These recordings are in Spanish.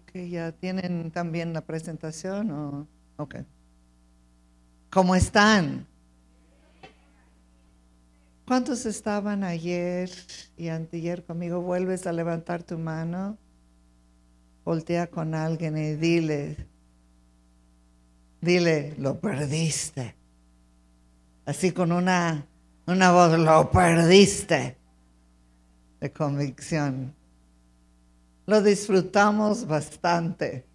Que ya tienen también la presentación. ¿o? Ok. ¿Cómo están? ¿Cuántos estaban ayer y anteayer conmigo? ¿Vuelves a levantar tu mano? Voltea con alguien y dile, dile, lo perdiste. Así con una, una voz, lo perdiste de convicción. Lo disfrutamos bastante.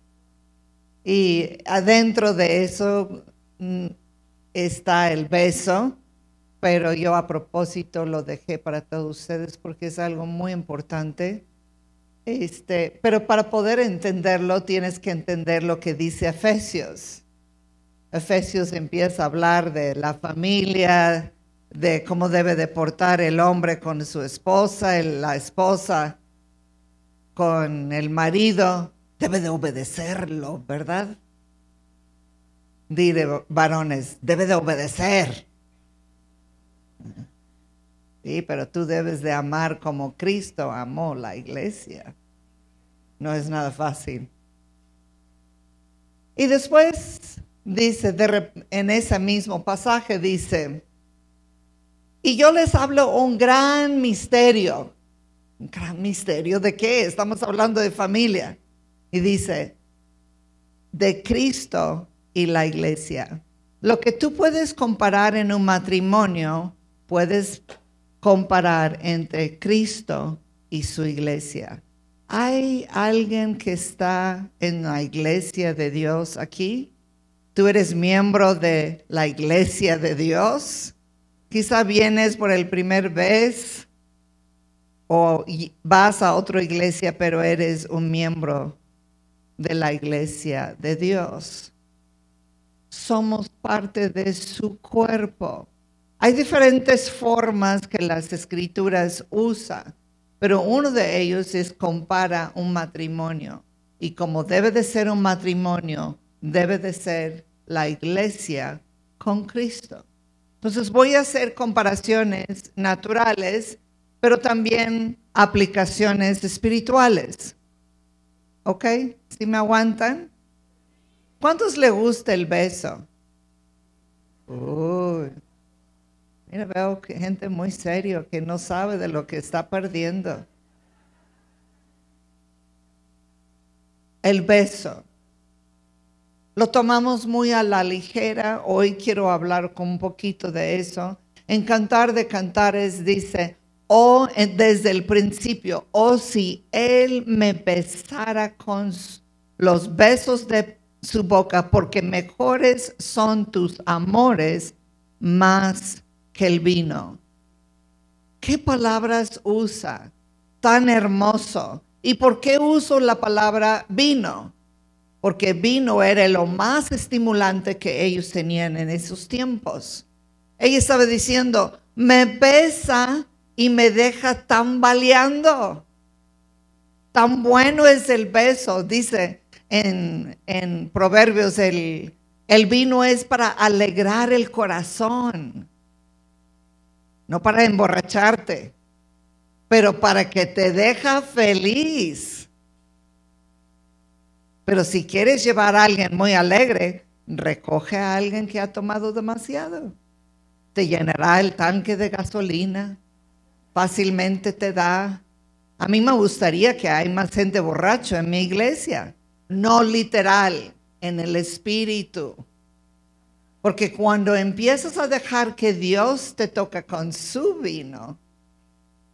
Y adentro de eso mm, está el beso, pero yo a propósito lo dejé para todos ustedes porque es algo muy importante. Este, pero para poder entenderlo tienes que entender lo que dice Efesios. Efesios empieza a hablar de la familia, de cómo debe de portar el hombre con su esposa, la esposa con el marido, debe de obedecerlo, ¿verdad? Dile, varones, debe de obedecer. Sí, pero tú debes de amar como Cristo amó la iglesia. No es nada fácil. Y después dice, en ese mismo pasaje dice, y yo les hablo un gran misterio. ¿Un gran misterio de qué? Estamos hablando de familia. Y dice, de Cristo y la iglesia. Lo que tú puedes comparar en un matrimonio, puedes comparar entre Cristo y su iglesia. ¿Hay alguien que está en la iglesia de Dios aquí? ¿Tú eres miembro de la iglesia de Dios? Quizá vienes por el primer vez o vas a otra iglesia, pero eres un miembro de la iglesia de Dios. Somos parte de su cuerpo. Hay diferentes formas que las escrituras usan, pero uno de ellos es compara un matrimonio. Y como debe de ser un matrimonio, debe de ser la iglesia con Cristo. Entonces voy a hacer comparaciones naturales, pero también aplicaciones espirituales. ¿Ok? ¿Si me aguantan? ¿Cuántos le gusta el beso? Uy. Mira, veo que gente muy serio que no sabe de lo que está perdiendo. El beso lo tomamos muy a la ligera. Hoy quiero hablar con un poquito de eso. En Cantar de Cantares dice, oh, desde el principio, oh, si Él me besara con los besos de su boca, porque mejores son tus amores más que el vino. ¿Qué palabras usa? Tan hermoso. ¿Y por qué uso la palabra vino? porque vino era lo más estimulante que ellos tenían en esos tiempos. Ella estaba diciendo, me besa y me deja tambaleando. Tan bueno es el beso, dice en, en Proverbios, el, el vino es para alegrar el corazón, no para emborracharte, pero para que te deja feliz. Pero si quieres llevar a alguien muy alegre, recoge a alguien que ha tomado demasiado. Te llenará el tanque de gasolina, fácilmente te da. A mí me gustaría que hay más gente borracho en mi iglesia, no literal, en el espíritu. Porque cuando empiezas a dejar que Dios te toca con su vino,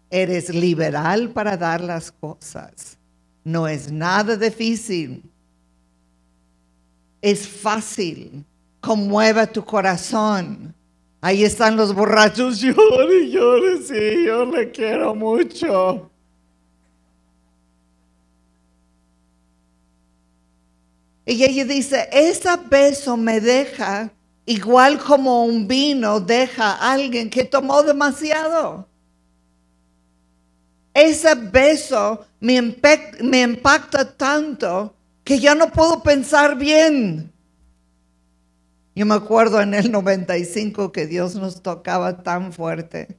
eres liberal para dar las cosas. No es nada difícil es fácil, conmueve tu corazón. Ahí están los borrachos, llore, llore, sí, yo le quiero mucho. Y ella dice, ese beso me deja igual como un vino deja a alguien que tomó demasiado. Ese beso me, me impacta tanto que ya no puedo pensar bien. Yo me acuerdo en el 95 que Dios nos tocaba tan fuerte.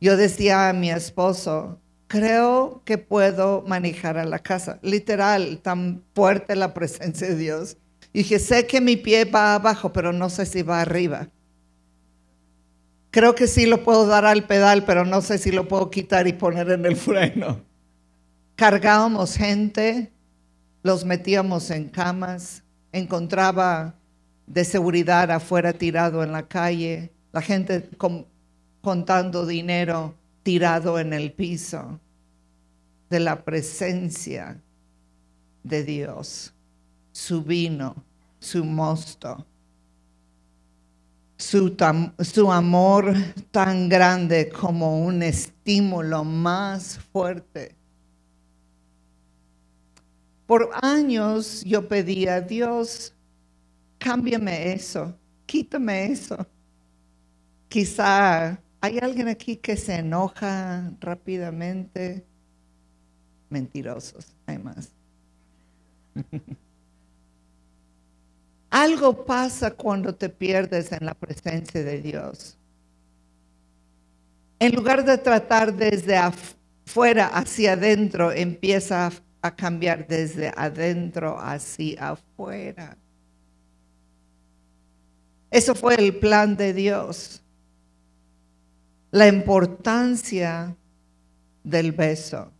Yo decía a mi esposo, creo que puedo manejar a la casa. Literal, tan fuerte la presencia de Dios. Y dije, sé que mi pie va abajo, pero no sé si va arriba. Creo que sí lo puedo dar al pedal, pero no sé si lo puedo quitar y poner en el freno. Cargábamos gente, los metíamos en camas, encontraba de seguridad afuera tirado en la calle, la gente contando dinero tirado en el piso de la presencia de Dios, su vino, su mosto, su, su amor tan grande como un estímulo más fuerte. Por años yo pedía, Dios, cámbiame eso, quítame eso. Quizá hay alguien aquí que se enoja rápidamente. Mentirosos, hay más. Algo pasa cuando te pierdes en la presencia de Dios. En lugar de tratar desde afuera hacia adentro, empieza a cambiar desde adentro hacia afuera. Eso fue el plan de Dios. La importancia del beso.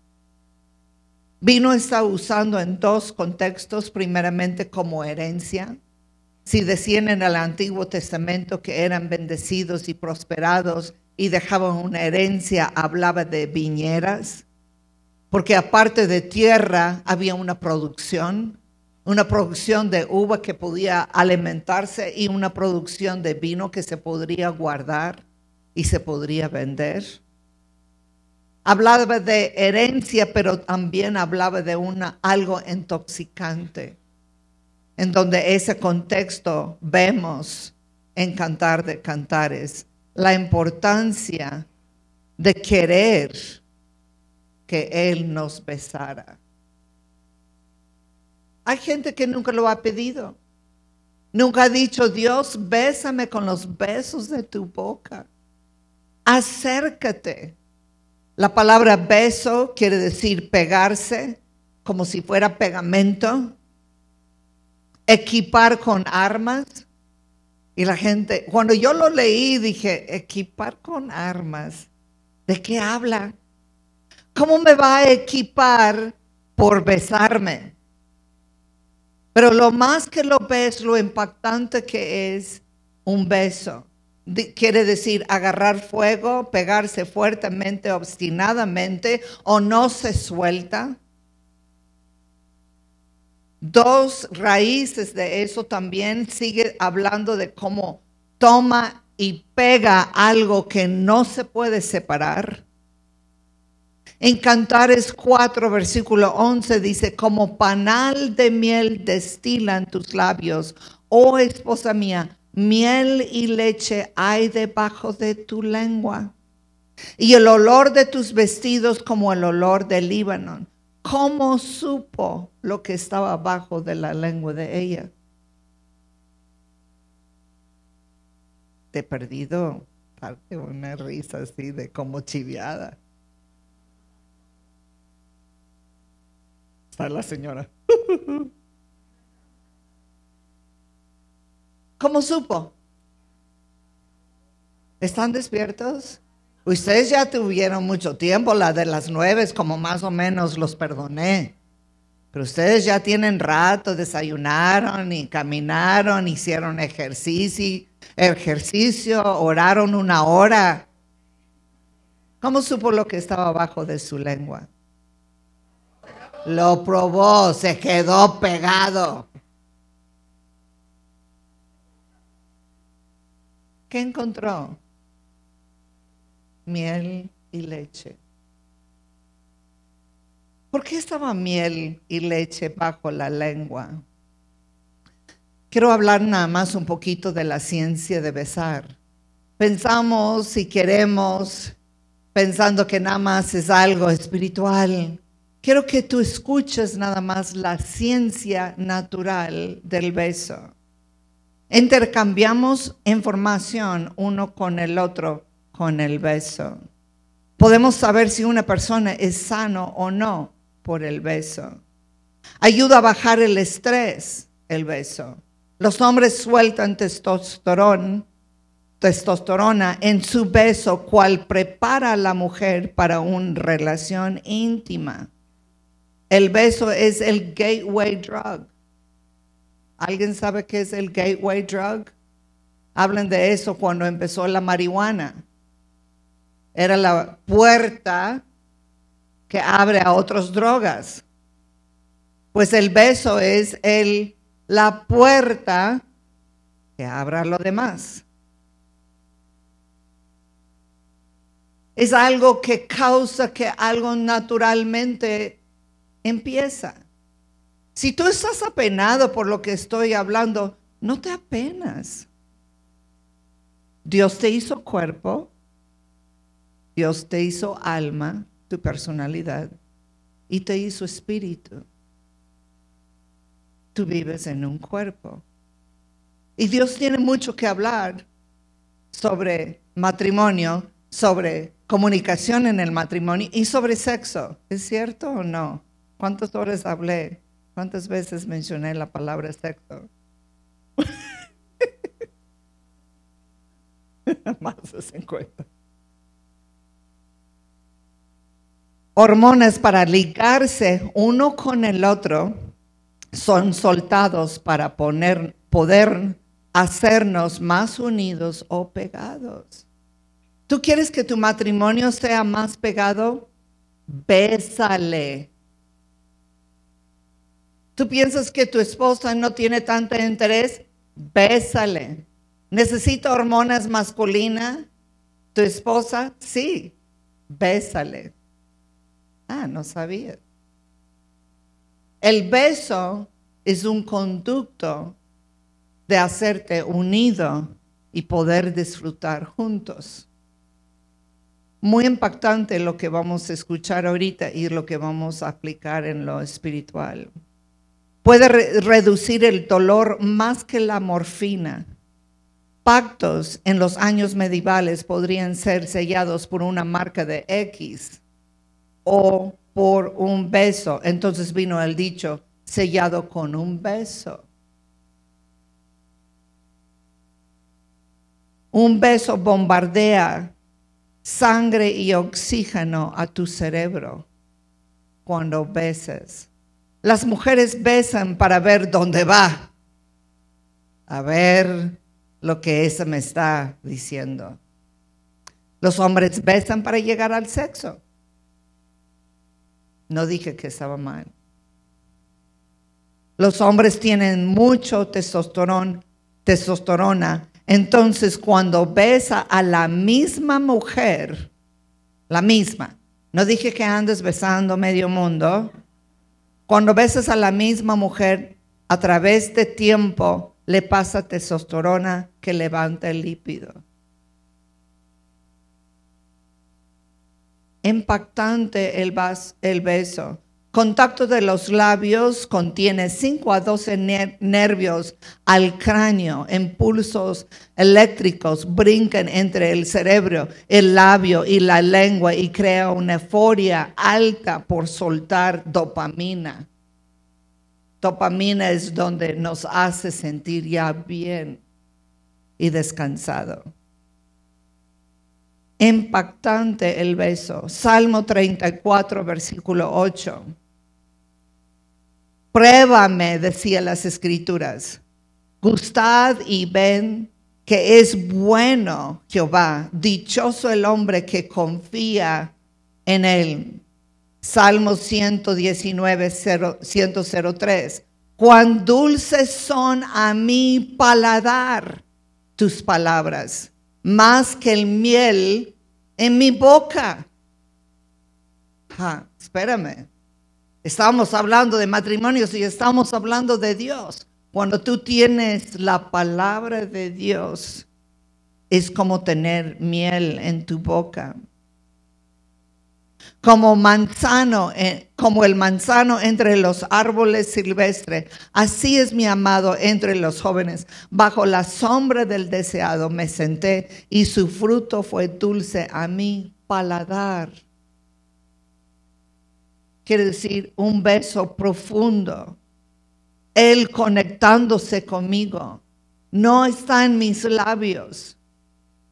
Vino está usando en dos contextos, primeramente como herencia. Si decían en el Antiguo Testamento que eran bendecidos y prosperados y dejaban una herencia, hablaba de viñeras, porque aparte de tierra había una producción, una producción de uva que podía alimentarse y una producción de vino que se podría guardar y se podría vender. Hablaba de herencia, pero también hablaba de una, algo intoxicante, en donde ese contexto vemos en Cantar de Cantares la importancia de querer que Él nos besara. Hay gente que nunca lo ha pedido. Nunca ha dicho, Dios, bésame con los besos de tu boca. Acércate. La palabra beso quiere decir pegarse, como si fuera pegamento. Equipar con armas. Y la gente, cuando yo lo leí, dije, equipar con armas. ¿De qué habla? ¿Cómo me va a equipar por besarme? Pero lo más que lo ves, lo impactante que es un beso. Quiere decir agarrar fuego, pegarse fuertemente, obstinadamente o no se suelta. Dos raíces de eso también sigue hablando de cómo toma y pega algo que no se puede separar. En Cantares 4, versículo 11 dice, como panal de miel destilan tus labios, oh esposa mía, miel y leche hay debajo de tu lengua. Y el olor de tus vestidos como el olor del Líbano. ¿Cómo supo lo que estaba abajo de la lengua de ella? Te he perdido parte una risa así de como chiviada. Está la señora. ¿Cómo supo? ¿Están despiertos? Ustedes ya tuvieron mucho tiempo, la de las nueve, como más o menos los perdoné. Pero ustedes ya tienen rato, desayunaron y caminaron, hicieron ejercicio, ejercicio, oraron una hora. ¿Cómo supo lo que estaba abajo de su lengua? Lo probó, se quedó pegado. ¿Qué encontró? Miel y leche. ¿Por qué estaba miel y leche bajo la lengua? Quiero hablar nada más un poquito de la ciencia de besar. Pensamos y queremos, pensando que nada más es algo espiritual, quiero que tú escuches nada más la ciencia natural del beso. Intercambiamos información uno con el otro con el beso. Podemos saber si una persona es sano o no por el beso. Ayuda a bajar el estrés, el beso. Los hombres sueltan testosterona, testosterona en su beso, cual prepara a la mujer para una relación íntima. El beso es el gateway drug. ¿Alguien sabe qué es el gateway drug? Hablan de eso cuando empezó la marihuana. Era la puerta que abre a otras drogas. Pues el beso es el, la puerta que abra lo demás. Es algo que causa que algo naturalmente empieza. Si tú estás apenado por lo que estoy hablando, no te apenas. Dios te hizo cuerpo, Dios te hizo alma, tu personalidad, y te hizo espíritu tú vives en un cuerpo. Y Dios tiene mucho que hablar sobre matrimonio, sobre comunicación en el matrimonio y sobre sexo. ¿Es cierto o no? ¿Cuántas horas hablé? ¿Cuántas veces mencioné la palabra sexo? Más de 50. Hormonas para ligarse uno con el otro son soltados para poner, poder hacernos más unidos o pegados. ¿Tú quieres que tu matrimonio sea más pegado? Bésale. ¿Tú piensas que tu esposa no tiene tanto interés? Bésale. ¿Necesita hormonas masculinas? ¿Tu esposa? Sí. Bésale. Ah, no sabía. El beso es un conducto de hacerte unido y poder disfrutar juntos. Muy impactante lo que vamos a escuchar ahorita y lo que vamos a aplicar en lo espiritual. Puede reducir el dolor más que la morfina. Pactos en los años medievales podrían ser sellados por una marca de X o por un beso. Entonces vino el dicho, sellado con un beso. Un beso bombardea sangre y oxígeno a tu cerebro cuando beses. Las mujeres besan para ver dónde va, a ver lo que esa me está diciendo. Los hombres besan para llegar al sexo. No dije que estaba mal. Los hombres tienen mucho testosterona, testosterona. Entonces, cuando besa a la misma mujer, la misma, no dije que andes besando medio mundo. Cuando besas a la misma mujer, a través de tiempo le pasa testosterona que levanta el lípido. impactante el, el beso. Contacto de los labios contiene 5 a 12 nervios al cráneo, impulsos eléctricos brincan entre el cerebro, el labio y la lengua y crea una euforia alta por soltar dopamina. Dopamina es donde nos hace sentir ya bien y descansado impactante el beso. Salmo 34, versículo 8. Pruébame, decía las escrituras. Gustad y ven que es bueno Jehová. Dichoso el hombre que confía en él. Salmo 119, 103. Cuán dulces son a mi paladar tus palabras más que el miel en mi boca. espérame. Estamos hablando de matrimonios y estamos hablando de Dios. Cuando tú tienes la palabra de Dios, es como tener miel en tu boca como manzano, eh, como el manzano entre los árboles silvestres. Así es mi amado entre los jóvenes. Bajo la sombra del deseado me senté y su fruto fue dulce a mi paladar. Quiere decir un beso profundo. Él conectándose conmigo. No está en mis labios.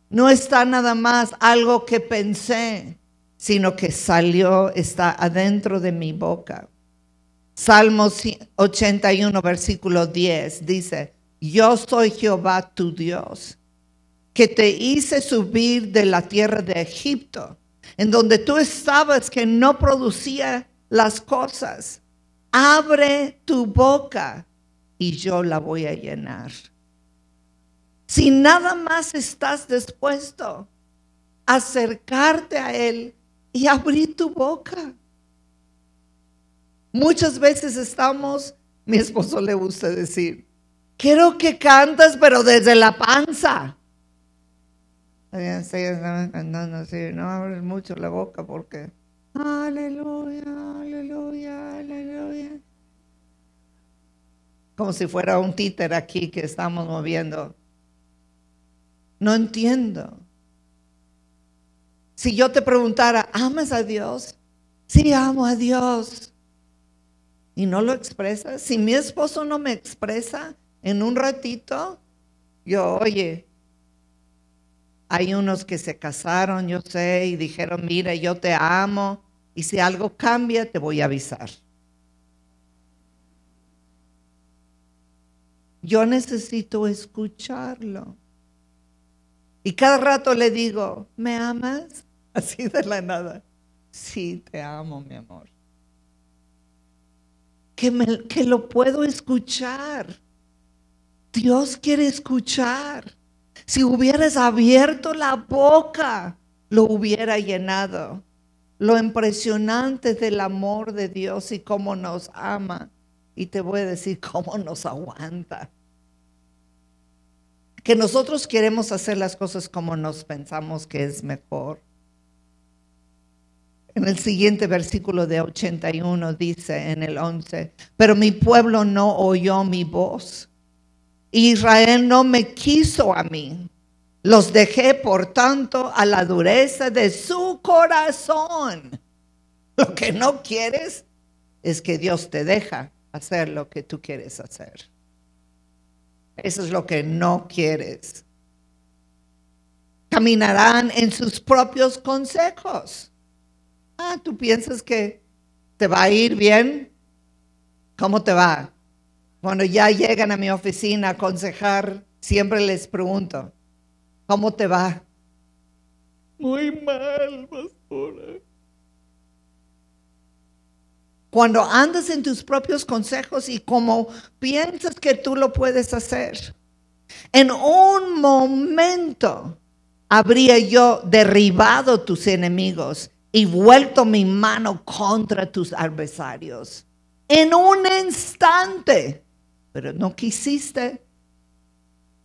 No está nada más algo que pensé, sino que salió, está adentro de mi boca. Salmos 81, versículo 10 dice, yo soy Jehová tu Dios, que te hice subir de la tierra de Egipto, en donde tú estabas que no producía las cosas. Abre tu boca y yo la voy a llenar. Si nada más estás dispuesto a acercarte a Él y abrir tu boca. Muchas veces estamos, mi esposo le gusta decir, quiero que cantes, pero desde la panza. No abres mucho la boca porque, aleluya, aleluya, aleluya. Como si fuera un títer aquí que estamos moviendo. No entiendo. Si yo te preguntara, ¿amas a Dios? Sí, amo a Dios y no lo expresa, si mi esposo no me expresa en un ratito, yo, oye, hay unos que se casaron, yo sé, y dijeron, mira, yo te amo, y si algo cambia, te voy a avisar. Yo necesito escucharlo. Y cada rato le digo, ¿me amas? Así de la nada. Sí, te amo, mi amor que, lo puedo escuchar. Dios quiere escuchar. Si hubieras abierto la boca, lo hubiera llenado. Lo impresionante del amor de Dios y cómo nos ama. Y te voy a decir cómo nos aguanta. Que nosotros queremos hacer las cosas como nos pensamos que es mejor. En el siguiente versículo de 81 dice en el 11, pero mi pueblo no oyó mi voz. Israel no me quiso a mí. Los dejé, por tanto, a la dureza de su corazón. Lo que no quieres es que Dios te deja hacer lo que tú quieres hacer. Eso es lo que no quieres. Caminarán en sus propios consejos. Ah, ¿tú piensas que te va a ir bien? ¿Cómo te va? Cuando ya llegan a mi oficina a aconsejar, siempre les pregunto, ¿cómo te va? Muy mal, pastora. Cuando andas en tus propios consejos y como piensas que tú lo puedes hacer, en un momento habría yo derribado tus enemigos y vuelto mi mano contra tus adversarios. En un instante, pero no quisiste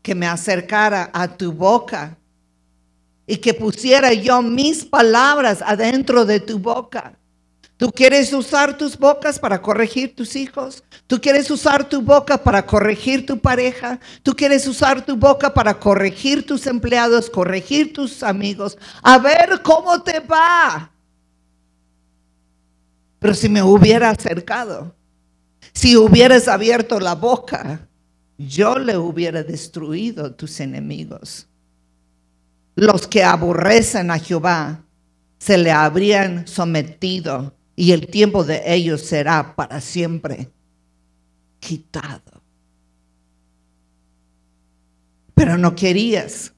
que me acercara a tu boca y que pusiera yo mis palabras adentro de tu boca. Tú quieres usar tus bocas para corregir tus hijos. Tú quieres usar tu boca para corregir tu pareja. Tú quieres usar tu boca para corregir tus empleados, corregir tus amigos. A ver cómo te va. Pero si me hubiera acercado, si hubieras abierto la boca, yo le hubiera destruido tus enemigos. Los que aborrecen a Jehová se le habrían sometido y el tiempo de ellos será para siempre quitado. Pero no querías.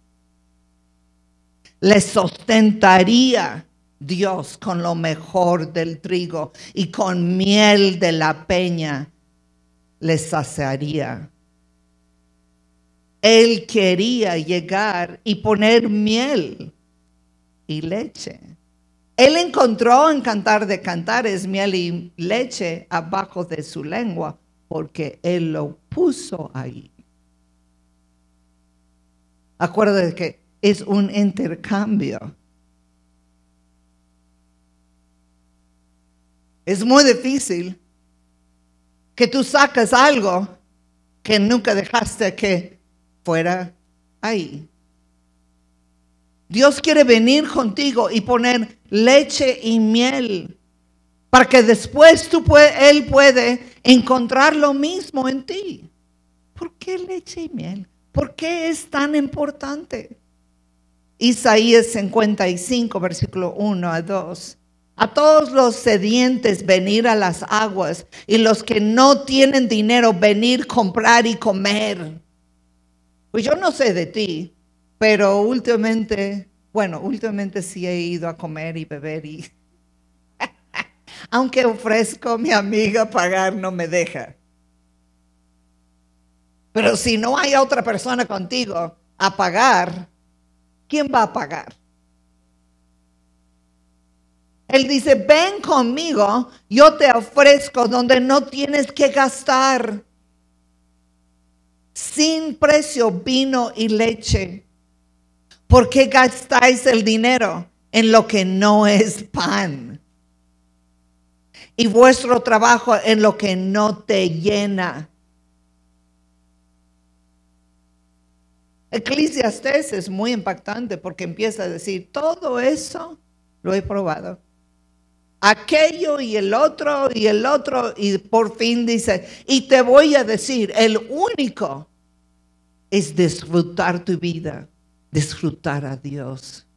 Les sustentaría Dios con lo mejor del trigo y con miel de la peña les saciaría. Él quería llegar y poner miel y leche. Él encontró en Cantar de Cantares miel y leche abajo de su lengua porque Él lo puso ahí. Acuérdate que es un intercambio. Es muy difícil que tú sacas algo que nunca dejaste que fuera ahí. Dios quiere venir contigo y poner leche y miel para que después tú Él puede encontrar lo mismo en ti. ¿Por qué leche y miel? ¿Por qué es tan importante? Isaías 55, versículo 1 a 2. A todos los sedientes venir a las aguas y los que no tienen dinero venir comprar y comer. Pues yo no sé de ti, pero últimamente, bueno, últimamente sí he ido a comer y beber y aunque ofrezco a mi amiga pagar, no me deja. Pero si no hay otra persona contigo a pagar, ¿quién va a pagar? Él dice, ven conmigo, yo te ofrezco donde no tienes que gastar. Sin precio vino y leche. ¿Por qué gastáis el dinero en lo que no es pan? y vuestro trabajo en lo que no te llena. Eclesiastes es muy impactante porque empieza a decir, todo eso lo he probado. Aquello y el otro y el otro y por fin dice, y te voy a decir, el único es disfrutar tu vida, disfrutar a Dios,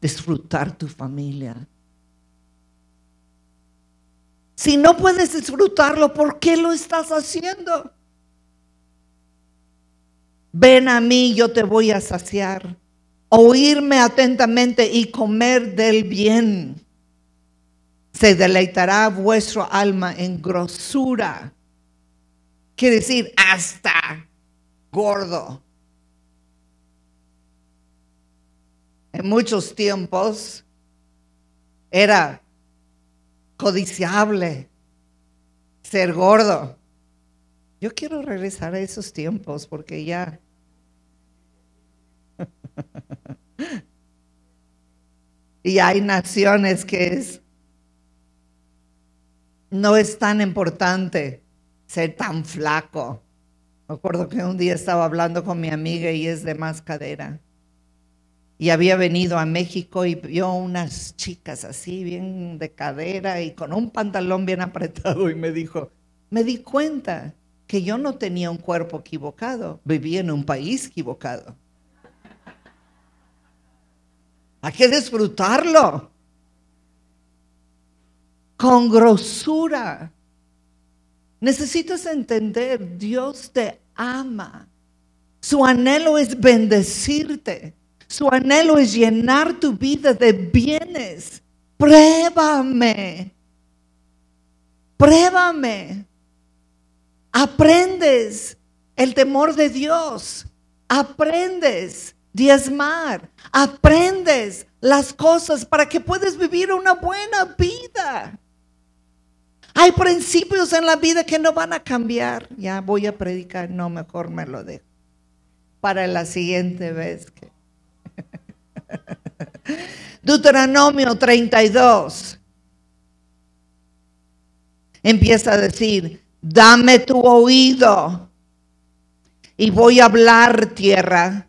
disfrutar tu familia. Si no puedes disfrutarlo, ¿por qué lo estás haciendo? Ven a mí, yo te voy a saciar. Oírme atentamente y comer del bien. Se deleitará vuestro alma en grosura. Quiere decir, hasta gordo. En muchos tiempos era codiciable, ser gordo. Yo quiero regresar a esos tiempos porque ya... y hay naciones que es... No es tan importante ser tan flaco. Me acuerdo que un día estaba hablando con mi amiga y es de más cadera y había venido a México y vio unas chicas así, bien de cadera y con un pantalón bien apretado y me dijo, me di cuenta que yo no tenía un cuerpo equivocado, vivía en un país equivocado. Hay que disfrutarlo con grosura. Necesitas entender, Dios te ama. Su anhelo es bendecirte. Su anhelo es llenar tu vida de bienes. Pruébame. Pruébame. Aprendes el temor de Dios. Aprendes diezmar. Aprendes las cosas para que puedas vivir una buena vida. Hay principios en la vida que no van a cambiar. Ya voy a predicar, no, mejor me lo dejo. Para la siguiente vez que Deuteronomio 32 empieza a decir, dame tu oído y voy a hablar tierra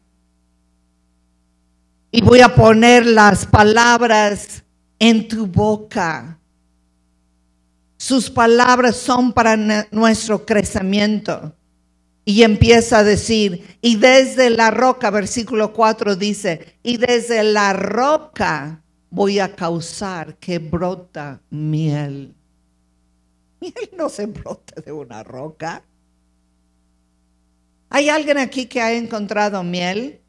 y voy a poner las palabras en tu boca. Sus palabras son para nuestro crecimiento. Y empieza a decir, y desde la roca, versículo 4 dice, y desde la roca voy a causar que brota miel. Miel no se brota de una roca. ¿Hay alguien aquí que ha encontrado miel?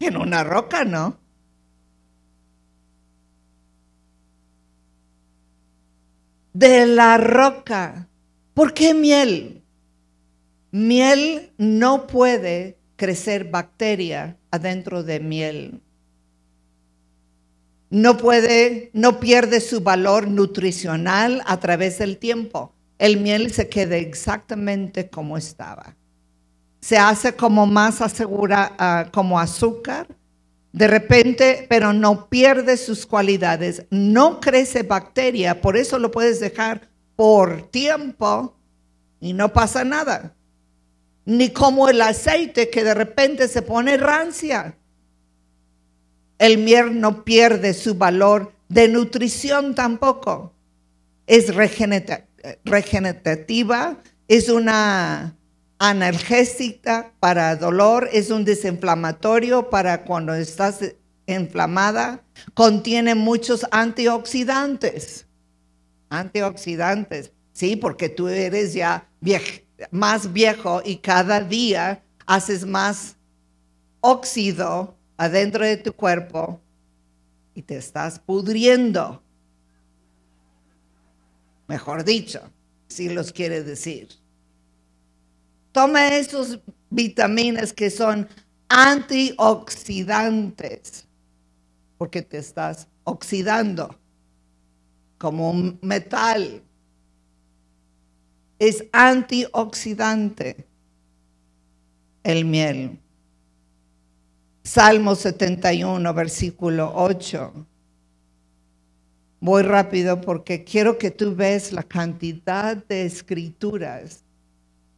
En una roca, ¿no? De la roca. ¿Por qué miel? Miel no puede crecer bacteria adentro de miel. No puede, no pierde su valor nutricional a través del tiempo. El miel se queda exactamente como estaba. Se hace como más asegura, ah, como azúcar, de repente, pero no pierde sus cualidades. No crece bacteria, por eso lo puedes dejar por tiempo y no pasa nada ni como el aceite que de repente se pone rancia. El miel no pierde su valor de nutrición tampoco. Es regenerativa, es una analgésica para dolor, es un desinflamatorio para cuando estás inflamada, contiene muchos antioxidantes. Antioxidantes, sí, porque tú eres ya más viejo y cada día haces más óxido adentro de tu cuerpo y te estás pudriendo. Mejor dicho, si los quiere decir. Toma esos vitaminas que son antioxidantes, porque te estás oxidando como un metal. Es antioxidante el miel. Salmo 71, versículo 8. Voy rápido porque quiero que tú ves la cantidad de escrituras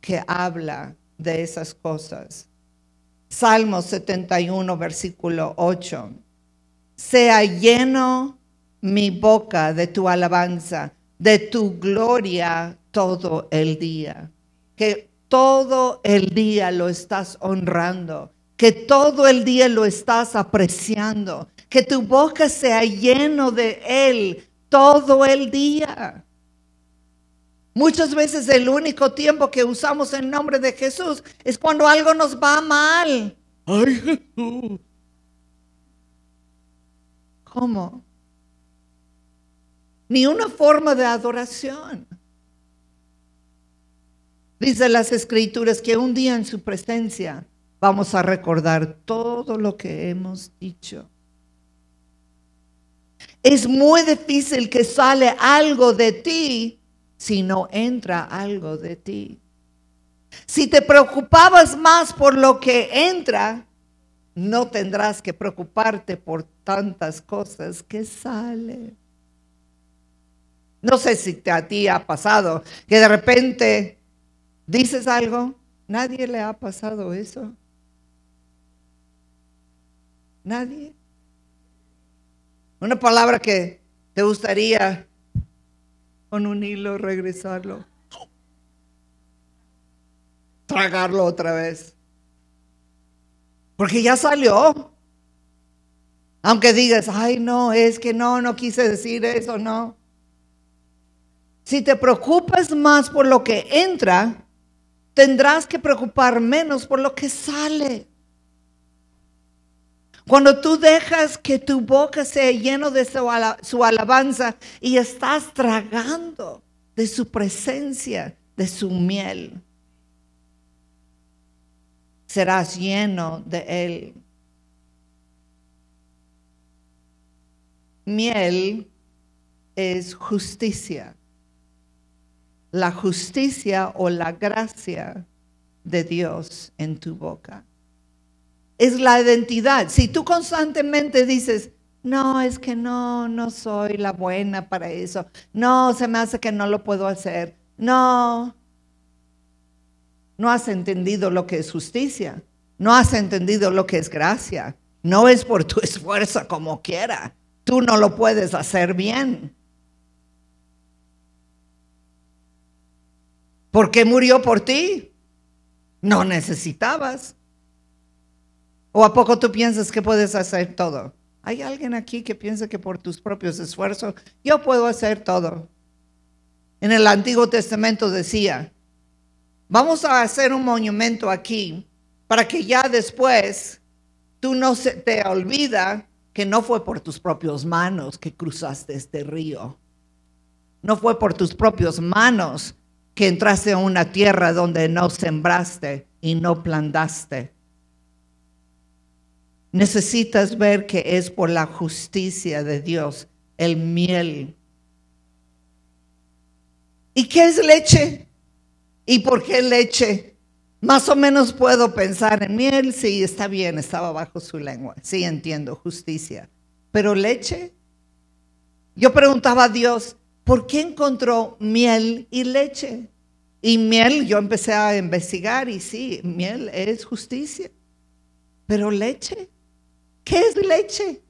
que habla de esas cosas. Salmo 71, versículo 8. Sea lleno mi boca de tu alabanza, de tu gloria todo el día. Que todo el día lo estás honrando, que todo el día lo estás apreciando, que tu boca sea lleno de Él todo el día. Muchas veces el único tiempo que usamos el nombre de Jesús es cuando algo nos va mal. Ay, Jesús. ¿Cómo? Ni una forma de adoración. Dice las escrituras que un día en su presencia vamos a recordar todo lo que hemos dicho. Es muy difícil que sale algo de ti si no entra algo de ti. Si te preocupabas más por lo que entra, no tendrás que preocuparte por tantas cosas que salen. No sé si a ti ha pasado que de repente dices algo, nadie le ha pasado eso. Nadie. Una palabra que te gustaría con un hilo regresarlo. Tragarlo otra vez. Porque ya salió. Aunque digas, ay no, es que no, no quise decir eso, no. Si te preocupas más por lo que entra, tendrás que preocupar menos por lo que sale. Cuando tú dejas que tu boca sea lleno de su, alabanza y estás tragando de su presencia, de su miel, serás lleno de él. Miel es justicia. La justicia o la gracia de Dios en tu boca es la identidad. Si tú constantemente dices, no, es que no, no soy la buena para eso. No, se me hace que no lo puedo hacer. No, no has entendido lo que es justicia. No has entendido lo que es gracia. No es por tu esfuerzo como quiera. Tú no lo puedes hacer bien. ¿Por qué murió por ti? No necesitabas. ¿O a poco tú piensas que puedes hacer todo? ¿Hay alguien aquí que piensa que por tus propios esfuerzos yo puedo hacer todo? En el Antiguo Testamento decía, vamos a hacer un monumento aquí para que ya después tú no se te olvida que no fue por tus propias manos que cruzaste este río. No fue por tus propias manos que entraste a una tierra donde no sembraste y no plantaste. Necesitas ver que es por la justicia de Dios, el miel. ¿Y qué es leche? ¿Y por qué leche? Más o menos puedo pensar en miel, sí, está bien, estaba bajo su lengua, sí entiendo, justicia. Pero leche, yo preguntaba a Dios, ¿por qué encontró miel y leche? Y miel, yo empecé a investigar y sí, miel es justicia. Pero leche, ¿Qué es leche?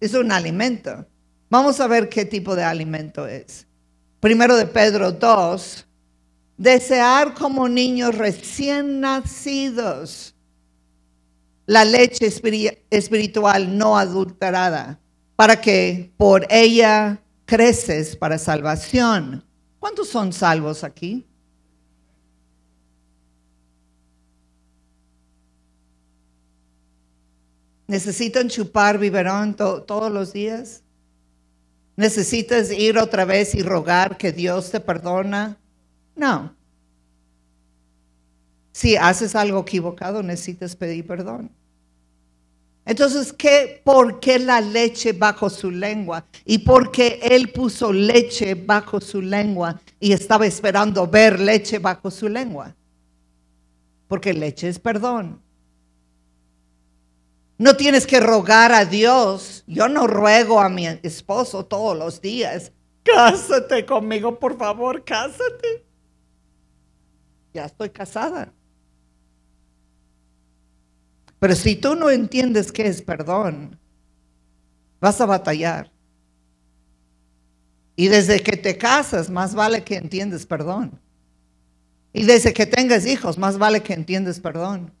es un alimento. Vamos a ver qué tipo de alimento es. Primero de Pedro 2, desear como niños recién nacidos la leche espiritual no adulterada, para que por ella creces para salvación. ¿Cuántos son salvos aquí? ¿Necesitan chupar biberón todos los días? ¿Necesitas ir otra vez y rogar que Dios te perdona? No. Si haces algo equivocado, necesitas pedir perdón. Entonces, ¿qué, ¿por qué la leche bajo su lengua? ¿Y por qué él puso leche bajo su lengua y estaba esperando ver leche bajo su lengua? Porque leche es perdón. No tienes que rogar a Dios. Yo no ruego a mi esposo todos los días. Cásate conmigo, por favor, cásate. Ya estoy casada. Pero si tú no entiendes qué es perdón, vas a batallar. Y desde que te casas, más vale que entiendes perdón. Y desde que tengas hijos, más vale que entiendes perdón.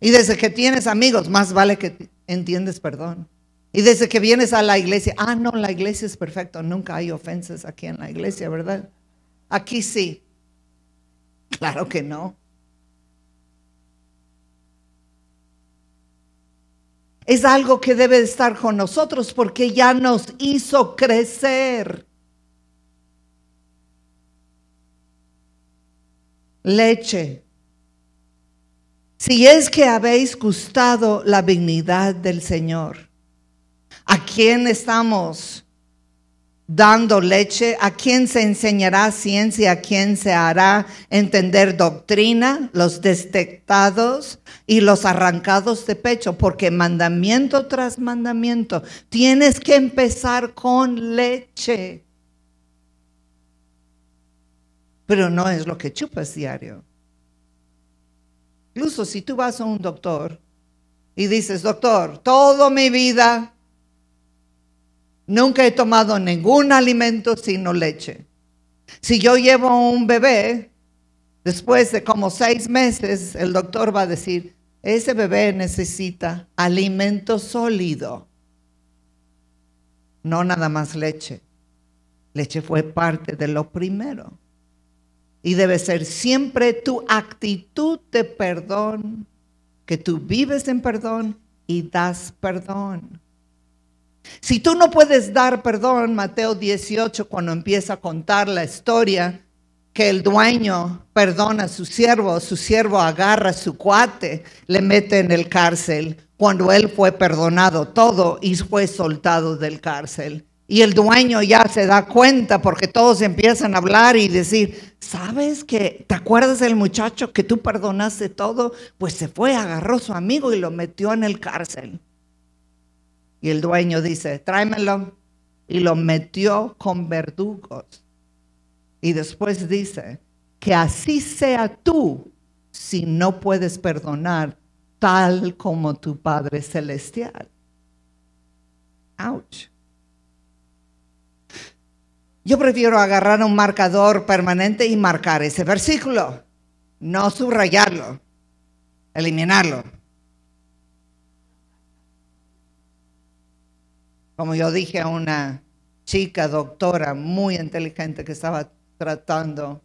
Y desde que tienes amigos, más vale que entiendes perdón. Y desde que vienes a la iglesia, ah, no, la iglesia es perfecta, nunca hay ofensas aquí en la iglesia, ¿verdad? Aquí sí. Claro que no. Es algo que debe estar con nosotros porque ya nos hizo crecer. Leche si es que habéis gustado la dignidad del Señor, ¿a quién estamos dando leche? ¿A quién se enseñará ciencia? ¿A quién se hará entender doctrina? Los detectados y los arrancados de pecho, porque mandamiento tras mandamiento, tienes que empezar con leche. Pero no es lo que chupas diario. Incluso si tú vas a un doctor y dices, doctor, toda mi vida nunca he tomado ningún alimento sino leche. Si yo llevo un bebé, después de como seis meses, el doctor va a decir, ese bebé necesita alimento sólido, no nada más leche. Leche fue parte de lo primero. Y debe ser siempre tu actitud de perdón, que tú vives en perdón y das perdón. Si tú no puedes dar perdón, Mateo 18, cuando empieza a contar la historia, que el dueño perdona a su siervo, su siervo agarra su cuate, le mete en el cárcel, cuando él fue perdonado todo y fue soltado del cárcel. Y el dueño ya se da cuenta porque todos empiezan a hablar y decir, ¿sabes que te acuerdas del muchacho que tú perdonaste todo? Pues se fue, agarró a su amigo y lo metió en el cárcel. Y el dueño dice, tráemelo. Y lo metió con verdugos. Y después dice, que así sea tú si no puedes perdonar tal como tu Padre Celestial. Ouch. Yo prefiero agarrar un marcador permanente y marcar ese versículo, no subrayarlo, eliminarlo. Como yo dije a una chica doctora muy inteligente que estaba tratando,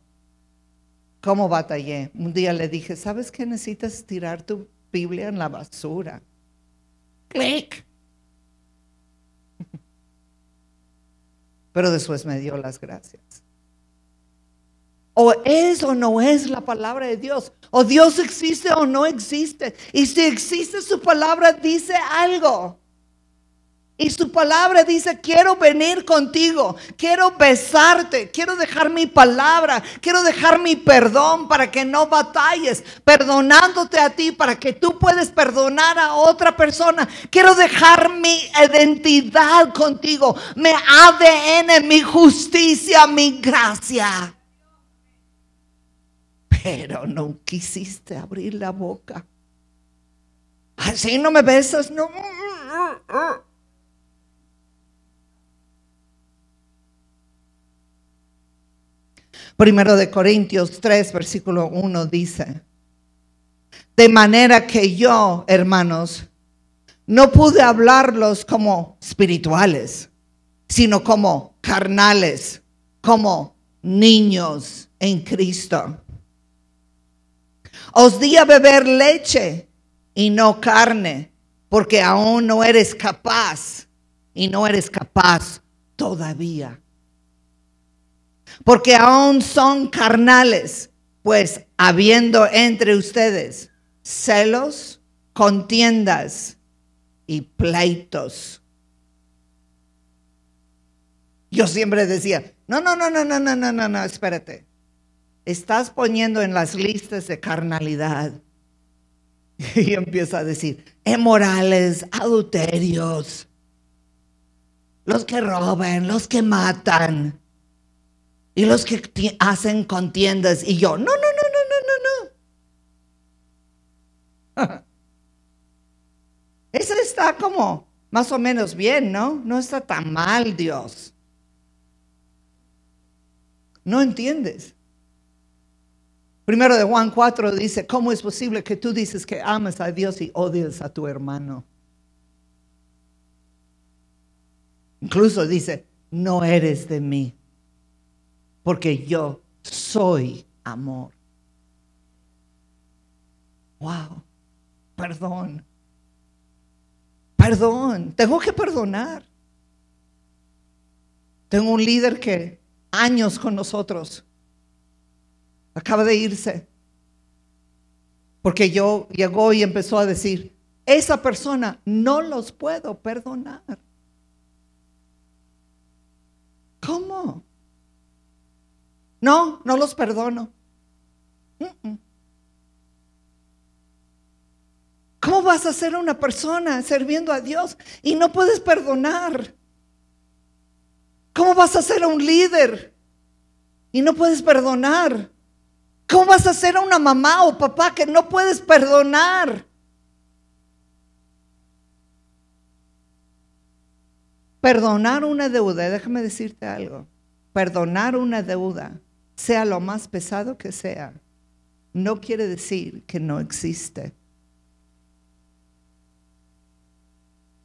¿cómo batallé? Un día le dije, ¿sabes que necesitas tirar tu Biblia en la basura? Clic. pero después me dio las gracias. O es o no es la palabra de Dios. O Dios existe o no existe. Y si existe su palabra, dice algo. Y su palabra dice, quiero venir contigo, quiero besarte, quiero dejar mi palabra, quiero dejar mi perdón para que no batalles, perdonándote a ti para que tú puedas perdonar a otra persona. Quiero dejar mi identidad contigo, mi ADN, mi justicia, mi gracia. Pero no quisiste abrir la boca. Así no me besas, no. Primero de Corintios 3, versículo 1 dice, de manera que yo, hermanos, no pude hablarlos como espirituales, sino como carnales, como niños en Cristo. Os di a beber leche y no carne, porque aún no eres capaz y no eres capaz todavía. Porque aún son carnales, pues habiendo entre ustedes celos, contiendas y pleitos. Yo siempre decía, no, no, no, no, no, no, no, no, no, espérate. Estás poniendo en las listas de carnalidad. Y empieza a decir, inmorales, adulterios, los que roban, los que matan y los que hacen contiendas. Y yo, no, no, no, no, no, no. Eso está como más o menos bien, ¿no? No está tan mal, Dios. No entiendes. Primero de Juan 4 dice, ¿cómo es posible que tú dices que amas a Dios y odias a tu hermano? Incluso dice, no eres de mí, porque yo soy amor. Wow, perdón. Perdón, tengo que perdonar. Tengo un líder que años con nosotros. Acaba de irse. Porque yo llegó y empezó a decir, esa persona no los puedo perdonar. ¿Cómo? No, no los perdono. ¿Cómo vas a ser una persona sirviendo a Dios y no puedes perdonar? ¿Cómo vas a ser un líder y no puedes perdonar? ¿Cómo vas a ser una mamá o papá que no puedes perdonar? Perdonar una deuda, déjame decirte algo, perdonar una deuda, sea lo más pesado que sea, no quiere decir que no existe.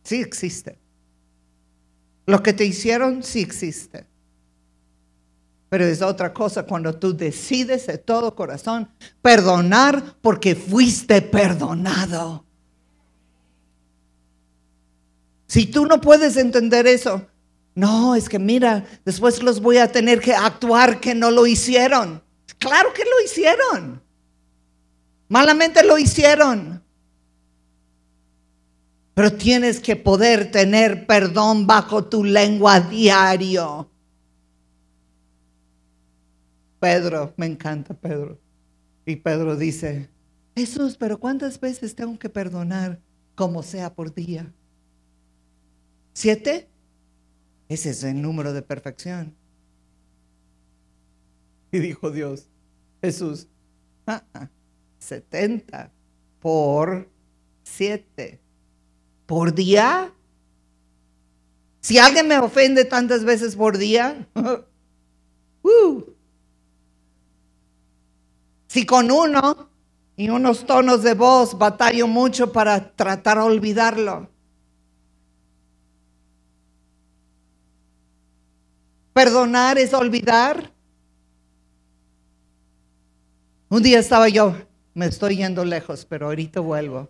Sí existe. Lo que te hicieron sí existe. Pero es otra cosa cuando tú decides de todo corazón perdonar porque fuiste perdonado. Si tú no puedes entender eso, no, es que mira, después los voy a tener que actuar que no lo hicieron. Claro que lo hicieron. Malamente lo hicieron. Pero tienes que poder tener perdón bajo tu lengua diario. Pedro, me encanta Pedro. Y Pedro dice, Jesús, pero ¿cuántas veces tengo que perdonar como sea por día? ¿Siete? Ese es el número de perfección. Y dijo Dios, Jesús, ah, ah, setenta por siete por día. Si alguien me ofende tantas veces por día, uh. si con uno y unos tonos de voz batallo mucho para tratar de olvidarlo. Perdonar es olvidar. Un día estaba yo, me estoy yendo lejos, pero ahorita vuelvo.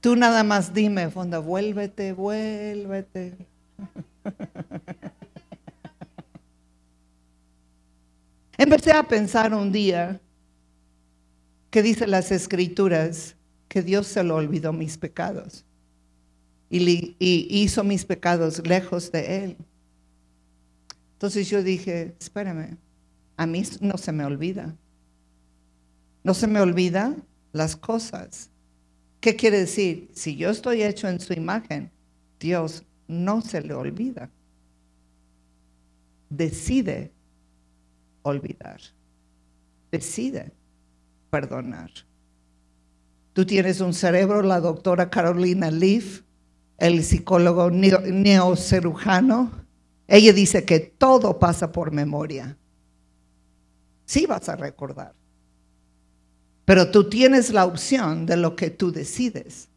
Tú nada más dime, Fonda, vuélvete, vuélvete. Empecé a pensar un día que dice las escrituras que Dios se lo olvidó mis pecados y, y hizo mis pecados lejos de Él. Entonces yo dije, espérame, a mí no se me olvida. No se me olvida las cosas ¿Qué quiere decir? Si yo estoy hecho en su imagen, Dios no se le olvida. Decide olvidar. Decide perdonar. Tú tienes un cerebro, la doctora Carolina Leaf, el psicólogo neocirujano. Ella dice que todo pasa por memoria. sí vas a recordar. Pero tú tienes la opción de lo que tú decides.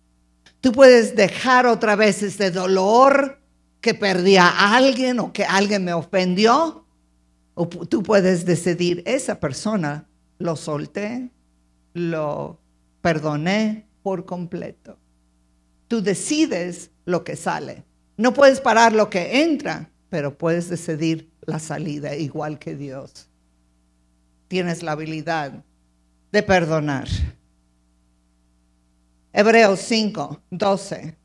Tú puedes dejar otra vez ese dolor que perdí a alguien o que alguien me ofendió. O tú puedes decidir, esa persona lo solté, lo perdoné por completo. Tú decides lo que sale. No puedes parar lo que entra, pero puedes decidir la salida igual que Dios. Tienes la habilidad de perdonar. Hebreos 5, 12.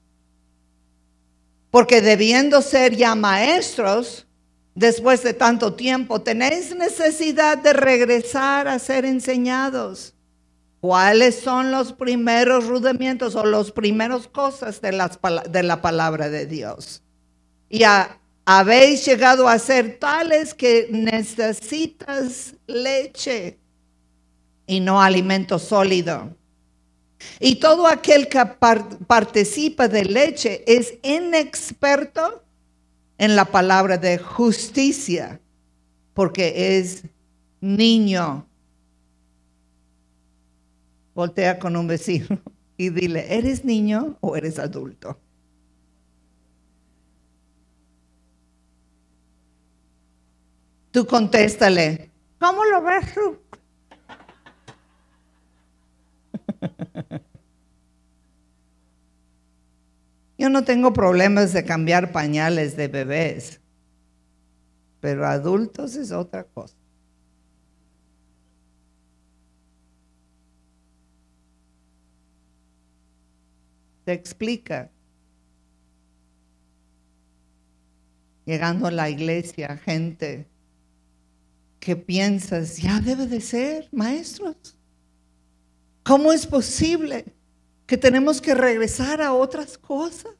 Porque debiendo ser ya maestros, después de tanto tiempo, tenéis necesidad de regresar a ser enseñados. ¿Cuáles son los primeros rudimentos o las primeras cosas de, de la palabra de Dios? Y habéis llegado a ser tales que necesitas leche y no alimento sólido. Y todo aquel que participa de leche es inexperto en la palabra de justicia, porque es niño. Voltea con un vecino y dile, ¿eres niño o eres adulto? Tú contéstale, ¿cómo lo ves tú? Yo no tengo problemas de cambiar pañales de bebés, pero adultos es otra cosa. Te explica. Llegando a la iglesia, gente que piensas, ya debe de ser maestros. ¿Cómo es posible que tenemos que regresar a otras cosas?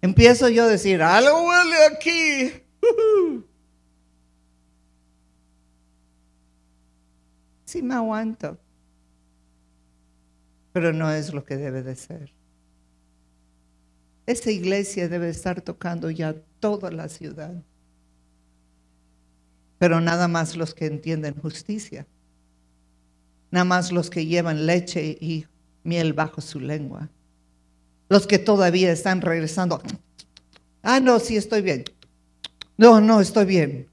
Empiezo yo a decir, algo huele aquí. Sí me aguanto, pero no es lo que debe de ser. Esta iglesia debe estar tocando ya toda la ciudad, pero nada más los que entienden justicia nada más los que llevan leche y miel bajo su lengua. Los que todavía están regresando. Ah, no, sí estoy bien. No, no, estoy bien.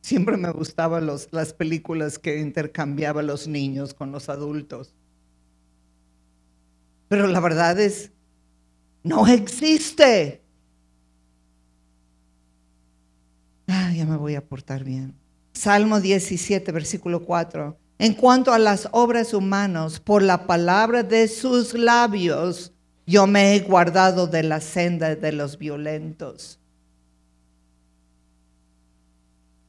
Siempre me gustaban los, las películas que intercambiaban los niños con los adultos. Pero la verdad es, no existe. Ah, ya me voy a portar bien. Salmo 17, versículo 4. En cuanto a las obras humanas, por la palabra de sus labios, yo me he guardado de la senda de los violentos.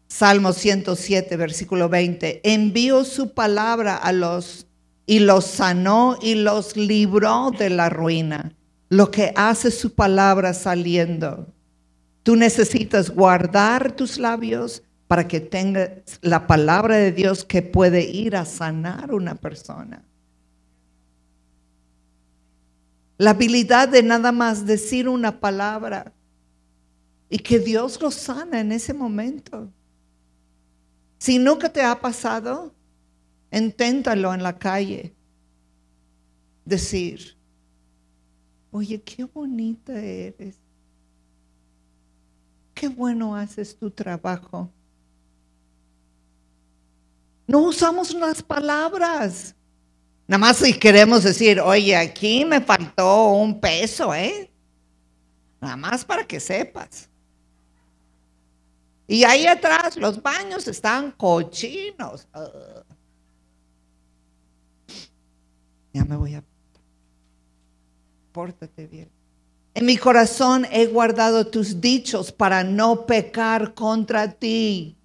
Salmo 107, versículo 20. Envió su palabra a los y los sanó y los libró de la ruina. Lo que hace su palabra saliendo. Tú necesitas guardar tus labios para que tengas la palabra de Dios que puede ir a sanar una persona. La habilidad de nada más decir una palabra y que Dios lo sana en ese momento. Si nunca te ha pasado, inténtalo en la calle. Decir, oye, qué bonita eres. Qué bueno haces tu trabajo. No usamos las palabras. Nada más si queremos decir, oye, aquí me faltó un peso, ¿eh? Nada más para que sepas. Y ahí atrás los baños están cochinos. Ya me voy a... Pórtate bien. En mi corazón he guardado tus dichos para no pecar contra ti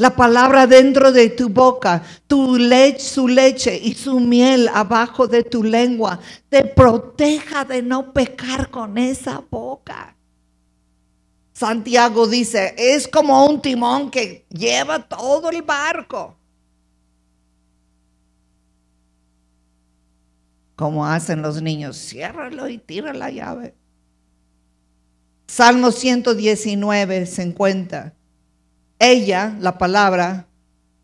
la palabra dentro de tu boca, tu leche, su leche y su miel abajo de tu lengua, te proteja de no pecar con esa boca. Santiago dice, es como un timón que lleva todo el barco. Como hacen los niños, ciérralo y tira la llave. Salmo 119, 50. Ella, la palabra,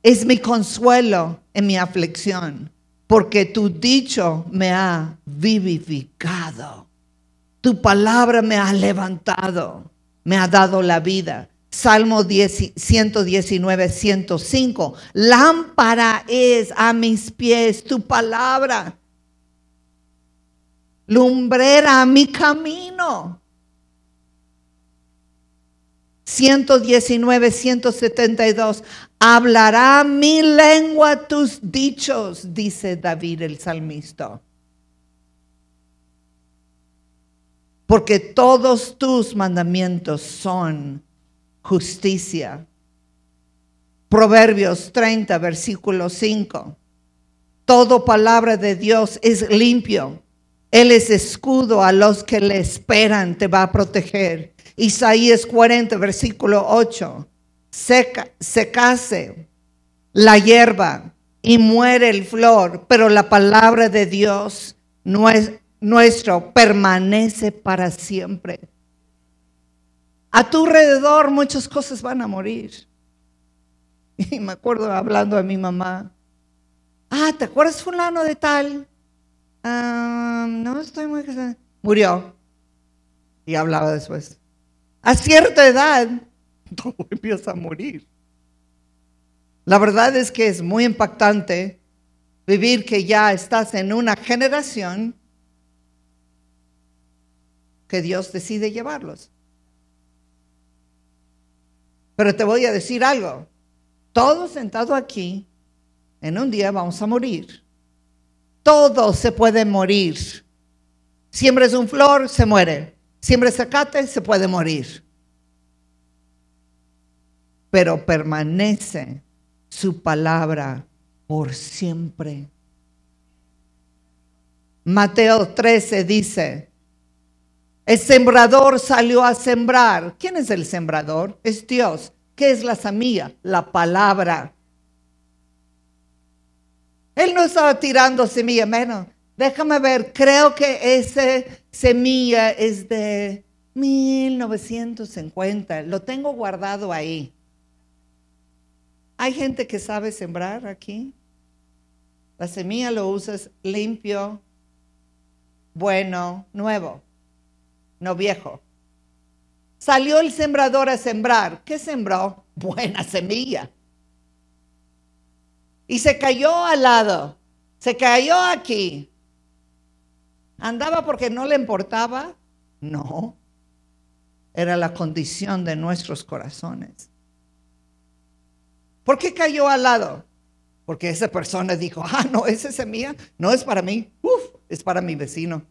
es mi consuelo en mi aflicción, porque tu dicho me ha vivificado. Tu palabra me ha levantado, me ha dado la vida. Salmo 119, 105. Lámpara es a mis pies tu palabra. Lumbrera a mi camino. 119, 172. Hablará mi lengua tus dichos, dice David el salmista. Porque todos tus mandamientos son justicia. Proverbios 30, versículo 5. Todo palabra de Dios es limpio. Él es escudo a los que le esperan, te va a proteger. Isaías 40, versículo 8. Seca, secase la hierba y muere el flor, pero la palabra de Dios nuestro permanece para siempre. A tu alrededor muchas cosas van a morir. Y me acuerdo hablando a mi mamá. Ah, ¿te acuerdas fulano de tal? No estoy muy... Murió. Y hablaba después. A cierta edad, todo empieza a morir. La verdad es que es muy impactante vivir que ya estás en una generación que Dios decide llevarlos. Pero te voy a decir algo. Todos sentados aquí, en un día vamos a morir. Todos se pueden morir. Siembres un flor, se muere. Siembres zacate, se puede morir. Pero permanece su palabra por siempre. Mateo 13 dice, el sembrador salió a sembrar. ¿Quién es el sembrador? Es Dios. ¿Qué es la semilla? La palabra. Él no estaba tirando semilla, menos. Déjame ver, creo que esa semilla es de 1950. Lo tengo guardado ahí. Hay gente que sabe sembrar aquí. La semilla lo usas limpio, bueno, nuevo no viejo. Salió el sembrador a sembrar. ¿Qué sembró? Buena semilla. Y se cayó al lado. Se cayó aquí. ¿Andaba porque no le importaba? No. Era la condición de nuestros corazones. ¿Por qué cayó al lado? Porque esa persona dijo, ah, no, esa semilla no es para mí, Uf, es para mi vecino.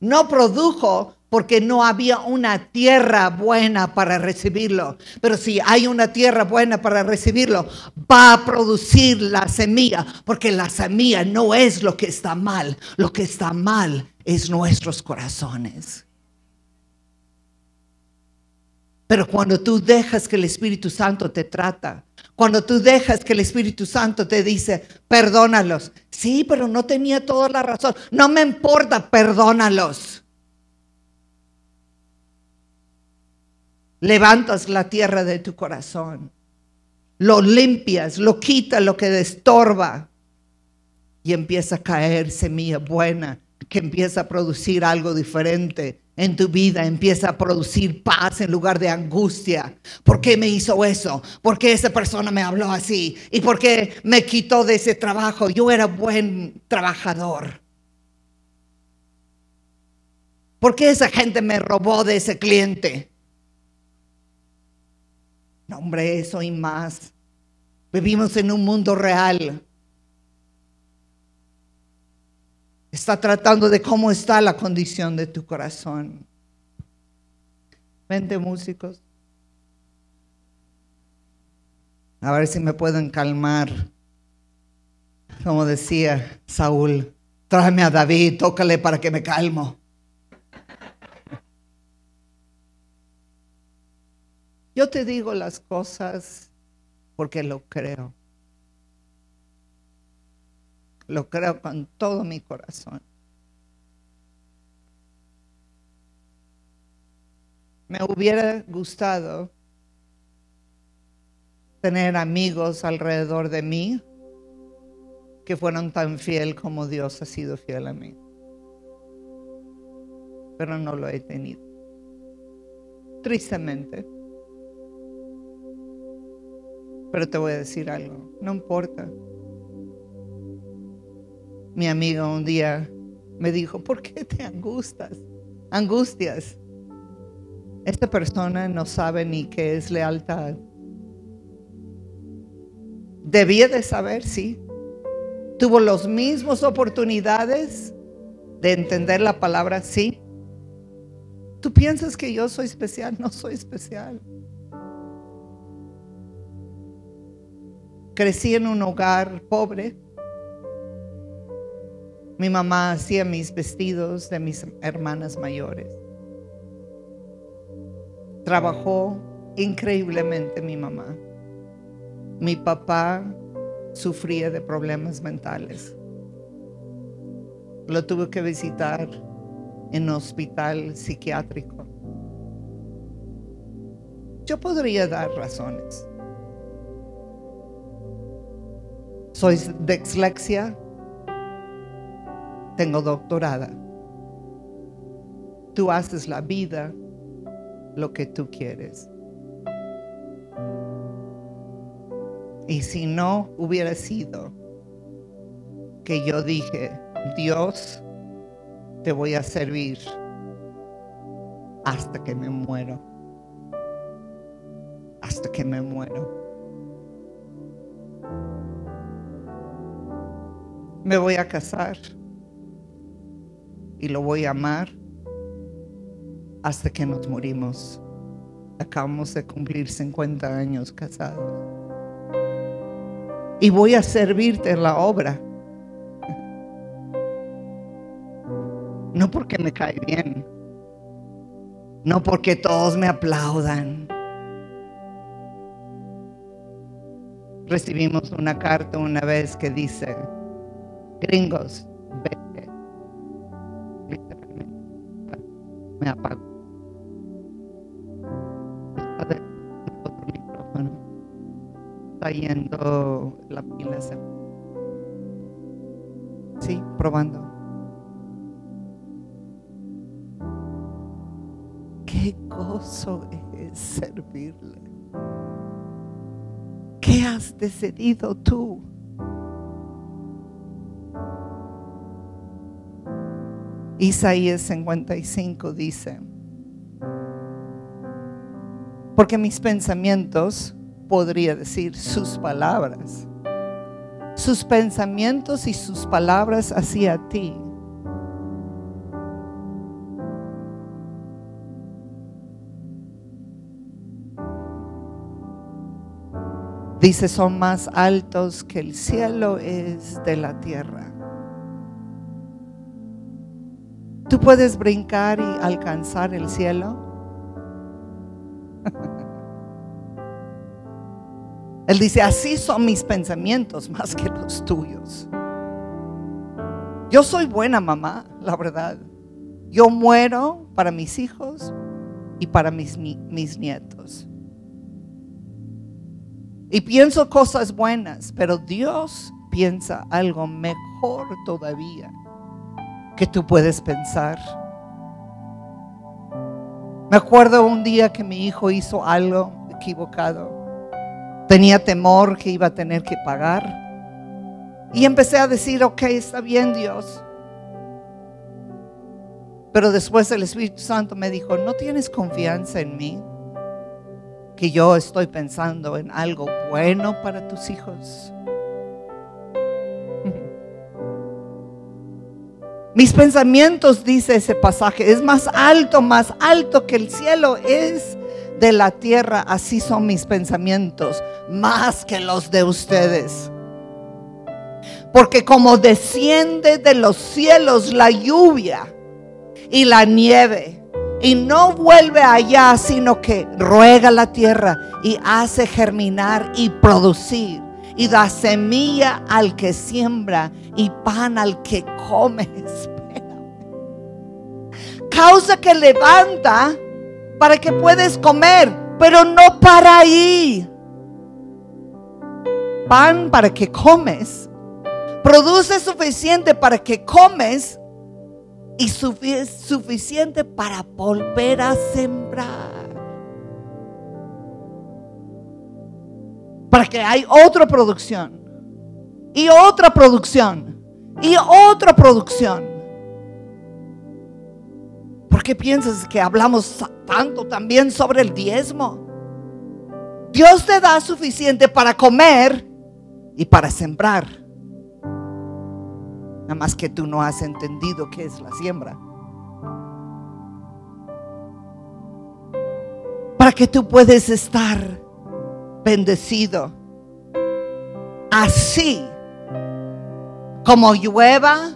No produjo porque no había una tierra buena para recibirlo. Pero si hay una tierra buena para recibirlo, va a producir la semilla, porque la semilla no es lo que está mal, lo que está mal es nuestros corazones. Pero cuando tú dejas que el Espíritu Santo te trata, cuando tú dejas que el Espíritu Santo te dice, perdónalos. Sí, pero no tenía toda la razón. No me importa, perdónalos. Levantas la tierra de tu corazón. Lo limpias, lo quitas lo que estorba. Y empieza a caer semilla buena que empieza a producir algo diferente en tu vida empieza a producir paz en lugar de angustia. ¿Por qué me hizo eso? ¿Por qué esa persona me habló así? ¿Y por qué me quitó de ese trabajo? Yo era buen trabajador. ¿Por qué esa gente me robó de ese cliente? No, hombre, eso y más. Vivimos en un mundo real Está tratando de cómo está la condición de tu corazón. Vente músicos. A ver si me pueden calmar. Como decía Saúl, tráeme a David, tócale para que me calmo. Yo te digo las cosas porque lo creo. Lo creo con todo mi corazón. Me hubiera gustado tener amigos alrededor de mí que fueron tan fiel como Dios ha sido fiel a mí. Pero no lo he tenido. Tristemente. Pero te voy a decir algo, no importa. Mi amigo un día me dijo, ¿por qué te angustias? Angustias. Esta persona no sabe ni qué es lealtad. Debía de saber, sí. Tuvo las mismas oportunidades de entender la palabra, sí. Tú piensas que yo soy especial, no soy especial. Crecí en un hogar pobre. Mi mamá hacía mis vestidos de mis hermanas mayores. Trabajó increíblemente mi mamá. Mi papá sufría de problemas mentales. Lo tuve que visitar en un hospital psiquiátrico. Yo podría dar razones. Soy dislexia, tengo doctorada. Tú haces la vida lo que tú quieres. Y si no hubiera sido que yo dije, Dios, te voy a servir hasta que me muero. Hasta que me muero. Me voy a casar y lo voy a amar hasta que nos morimos. Acabamos de cumplir 50 años casados y voy a servirte en la obra. No porque me cae bien, no porque todos me aplaudan. Recibimos una carta una vez que dice, gringos, vete. Me apago. está yendo la pila. Sí, probando. Qué gozo es servirle. ¿Qué has decidido tú? Isaías 55 dice, porque mis pensamientos podría decir sus palabras, sus pensamientos y sus palabras hacia ti. Dice, son más altos que el cielo es de la tierra. ¿Tú puedes brincar y alcanzar el cielo? Él dice, así son mis pensamientos más que los tuyos. Yo soy buena mamá, la verdad. Yo muero para mis hijos y para mis, mis nietos. Y pienso cosas buenas, pero Dios piensa algo mejor todavía que tú puedes pensar. Me acuerdo un día que mi hijo hizo algo equivocado Tenía temor que iba a tener que pagar. Y empecé a decir, ok, está bien Dios. Pero después el Espíritu Santo me dijo, ¿no tienes confianza en mí? Que yo estoy pensando en algo bueno para tus hijos. Mis pensamientos, dice ese pasaje, es más alto, más alto que el cielo es de la tierra, así son mis pensamientos, más que los de ustedes. Porque como desciende de los cielos la lluvia y la nieve, y no vuelve allá, sino que ruega la tierra y hace germinar y producir, y da semilla al que siembra y pan al que come. Causa que levanta para que puedas comer, pero no para ahí. Pan para que comes, produce suficiente para que comes y suficiente para volver a sembrar. Para que hay otra producción y otra producción y otra producción. ¿Por qué piensas que hablamos tanto también sobre el diezmo? Dios te da suficiente para comer y para sembrar. Nada más que tú no has entendido qué es la siembra. Para que tú puedas estar bendecido. Así como llueva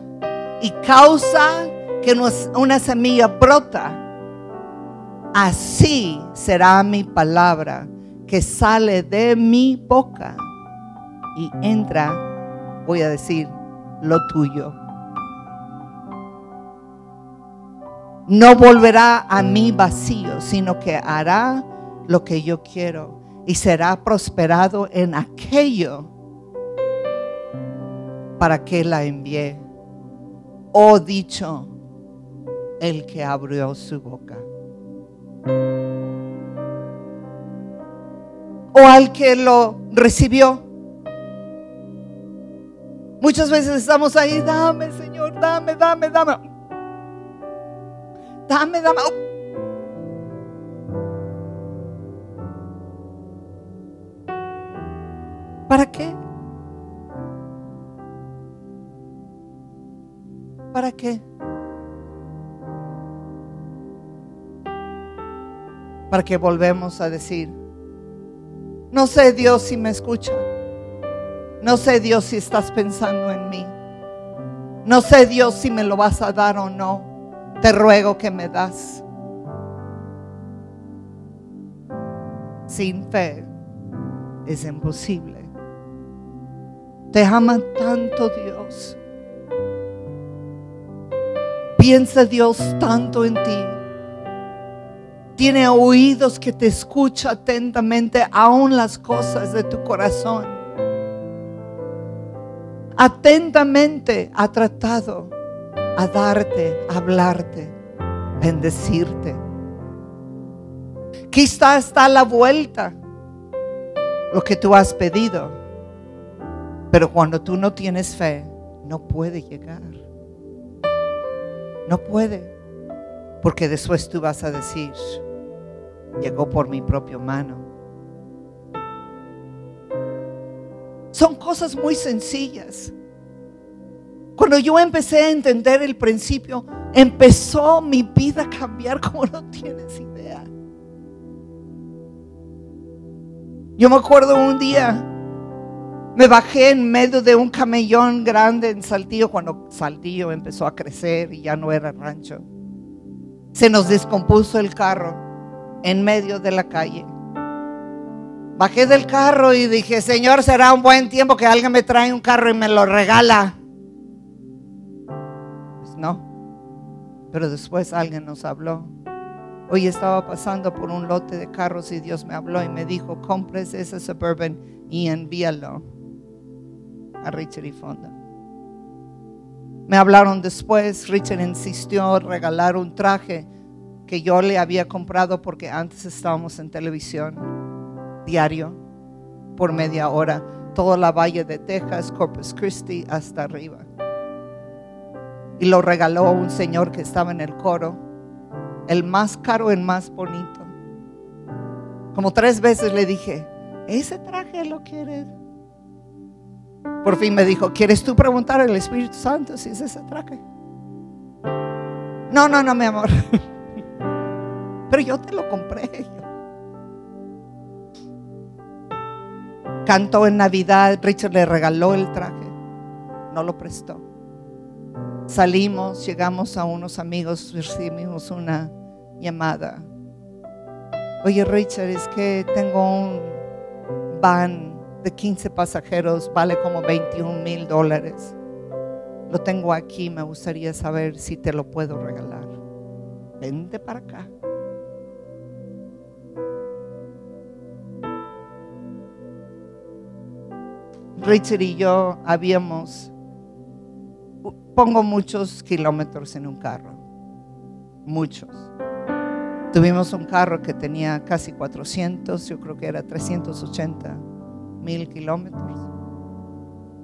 y causa que una semilla brota, así será mi palabra que sale de mi boca y entra, voy a decir, lo tuyo. No volverá a mí vacío, sino que hará lo que yo quiero y será prosperado en aquello para que la envié. Oh dicho el que abrió su boca. O al que lo recibió. Muchas veces estamos ahí, dame Señor, dame, dame, dame. Dame, dame. ¿Para qué? ¿Para qué? Para que volvemos a decir, no sé Dios si me escucha. No sé Dios si estás pensando en mí. No sé Dios si me lo vas a dar o no. Te ruego que me das. Sin fe es imposible. Te ama tanto Dios piensa Dios tanto en ti. Tiene oídos que te escucha atentamente aún las cosas de tu corazón. Atentamente ha tratado a darte, a hablarte, bendecirte. Quizá está a la vuelta lo que tú has pedido. Pero cuando tú no tienes fe, no puede llegar. No puede. Porque después tú vas a decir, llegó por mi propia mano. Son cosas muy sencillas. Cuando yo empecé a entender el principio, empezó mi vida a cambiar como no tienes idea. Yo me acuerdo un día me bajé en medio de un camellón grande en Saltillo cuando Saltillo empezó a crecer y ya no era rancho. Se nos descompuso el carro en medio de la calle. Bajé del carro y dije, Señor, será un buen tiempo que alguien me trae un carro y me lo regala. Pues no. Pero después alguien nos habló. Hoy estaba pasando por un lote de carros y Dios me habló y me dijo, compres ese suburban y envíalo a Richard y Fonda. Me hablaron después, Richard insistió regalar un traje que yo le había comprado porque antes estábamos en televisión diario por media hora, toda la valle de Texas, Corpus Christi hasta arriba. Y lo regaló un señor que estaba en el coro, el más caro, el más bonito. Como tres veces le dije, ese traje lo quieres. Por fin me dijo, ¿quieres tú preguntar al Espíritu Santo si es ese traje? No, no, no, mi amor. Pero yo te lo compré. Cantó en Navidad, Richard le regaló el traje, no lo prestó. Salimos, llegamos a unos amigos, recibimos una llamada. Oye Richard, es que tengo un van de 15 pasajeros vale como 21 mil dólares. Lo tengo aquí, me gustaría saber si te lo puedo regalar. Vente para acá. Richard y yo habíamos, pongo muchos kilómetros en un carro, muchos. Tuvimos un carro que tenía casi 400, yo creo que era 380 mil kilómetros.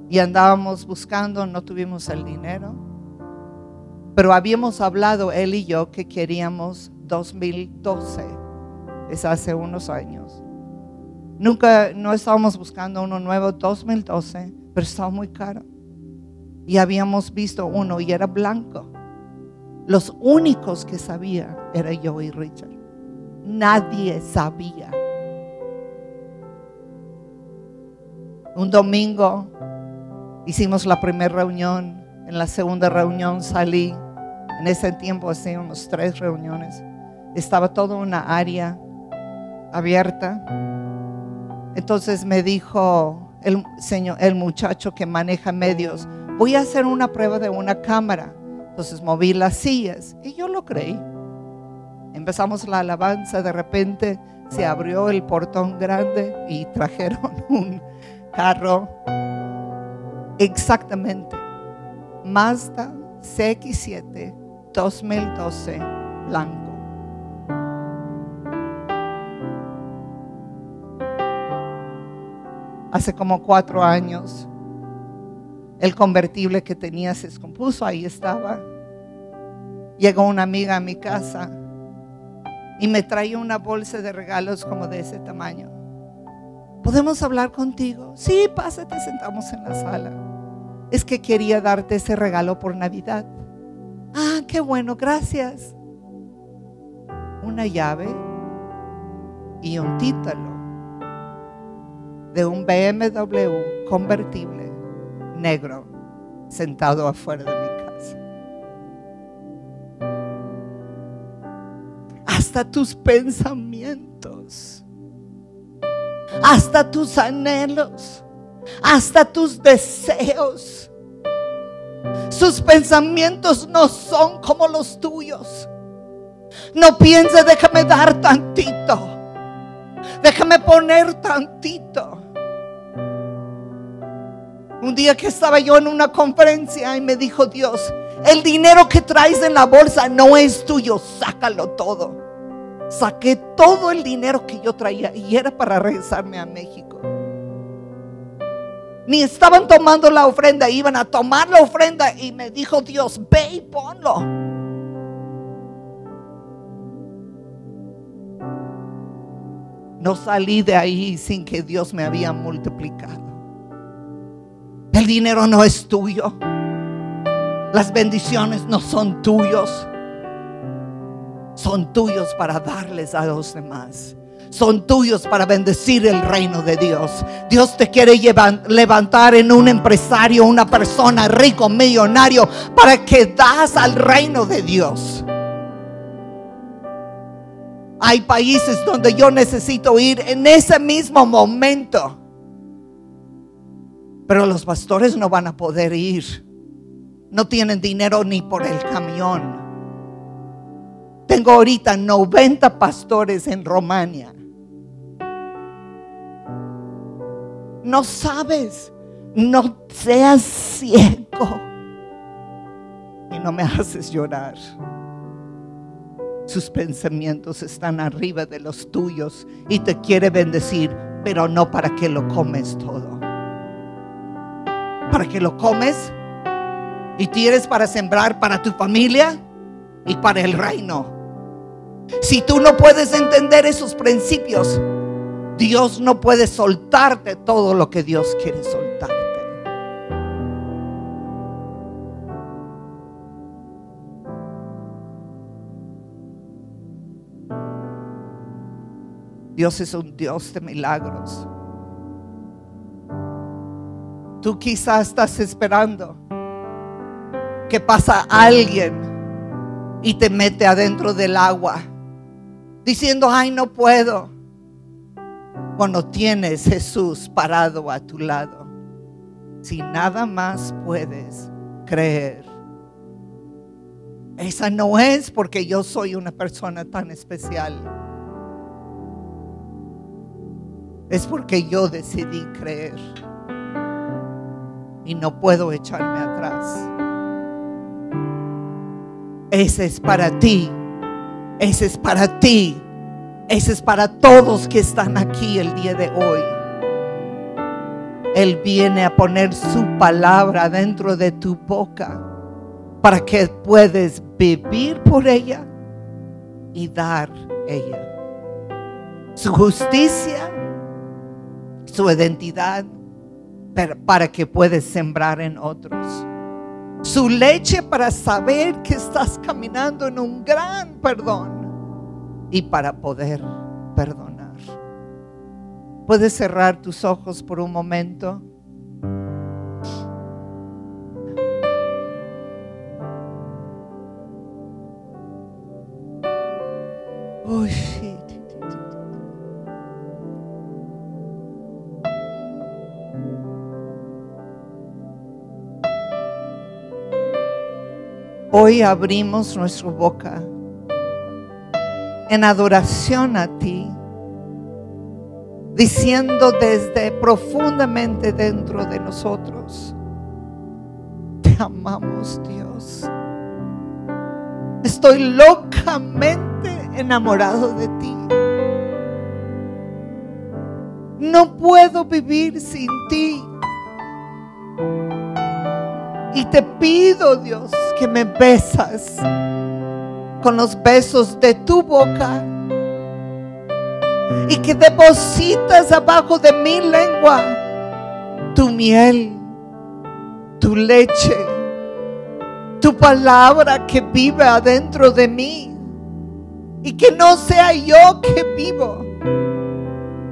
Y andábamos buscando, no tuvimos el dinero. Pero habíamos hablado él y yo que queríamos 2012, es hace unos años. Nunca, no estábamos buscando uno nuevo 2012, pero estaba muy caro. Y habíamos visto uno y era blanco. Los únicos que sabía era yo y Richard. Nadie sabía. Un domingo hicimos la primera reunión. En la segunda reunión salí. En ese tiempo hacíamos tres reuniones. Estaba toda una área abierta. Entonces me dijo el señor, el muchacho que maneja medios, voy a hacer una prueba de una cámara. Entonces moví las sillas y yo lo creí. Empezamos la alabanza, de repente se abrió el portón grande y trajeron un carro exactamente Mazda CX7 2012 blanco. Hace como cuatro años el convertible que tenía se descompuso, ahí estaba. Llegó una amiga a mi casa y me traía una bolsa de regalos como de ese tamaño. ¿Podemos hablar contigo? Sí, pásate, sentamos en la sala. Es que quería darte ese regalo por Navidad. Ah, qué bueno, gracias. Una llave y un título de un BMW convertible negro sentado afuera de mi casa. Hasta tus pensamientos, hasta tus anhelos, hasta tus deseos. Sus pensamientos no son como los tuyos. No piense, déjame dar tantito. Déjame poner tantito. Un día que estaba yo en una conferencia y me dijo Dios, el dinero que traes en la bolsa no es tuyo, sácalo todo. Saqué todo el dinero que yo traía y era para regresarme a México. Ni estaban tomando la ofrenda, iban a tomar la ofrenda y me dijo Dios, ve y ponlo. No salí de ahí sin que Dios me había multiplicado. El dinero no es tuyo. Las bendiciones no son tuyos. Son tuyos para darles a los demás. Son tuyos para bendecir el reino de Dios. Dios te quiere levantar en un empresario, una persona rico, millonario, para que das al reino de Dios. Hay países donde yo necesito ir en ese mismo momento pero los pastores no van a poder ir. No tienen dinero ni por el camión. Tengo ahorita 90 pastores en Romania. No sabes, no seas ciego y no me haces llorar. Sus pensamientos están arriba de los tuyos y te quiere bendecir, pero no para que lo comes todo para que lo comes y tienes para sembrar para tu familia y para el reino. Si tú no puedes entender esos principios, Dios no puede soltarte todo lo que Dios quiere soltarte. Dios es un Dios de milagros. Tú quizás estás esperando que pasa alguien y te mete adentro del agua, diciendo, ay, no puedo. Cuando tienes Jesús parado a tu lado, si nada más puedes creer. Esa no es porque yo soy una persona tan especial. Es porque yo decidí creer. y no puedo echarme atrás. Ese es para ti. Ese es para ti. Ese es para todos que están aquí el día de hoy. Él viene a poner su palabra dentro de tu boca para que puedes vivir por ella y dar ella. Su justicia, su identidad, para que puedes sembrar en otros. Su leche para saber que estás caminando en un gran perdón y para poder perdonar. Puedes cerrar tus ojos por un momento. Abrimos nuestra boca en adoración a ti, diciendo desde profundamente dentro de nosotros, te amamos Dios. Estoy locamente enamorado de ti. No puedo vivir sin ti. Y te pido, Dios, que me besas con los besos de tu boca y que depositas abajo de mi lengua tu miel, tu leche, tu palabra que vive adentro de mí y que no sea yo que vivo,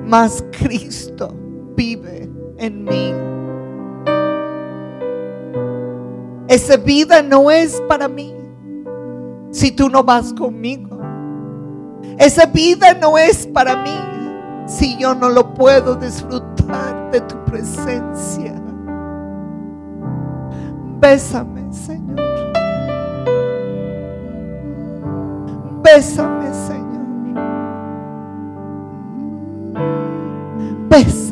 mas Cristo vive en mí. Esa vida no es para mí si tú no vas conmigo. Esa vida no es para mí si yo no lo puedo disfrutar de tu presencia. Bésame, Señor. Bésame, Señor. Bésame.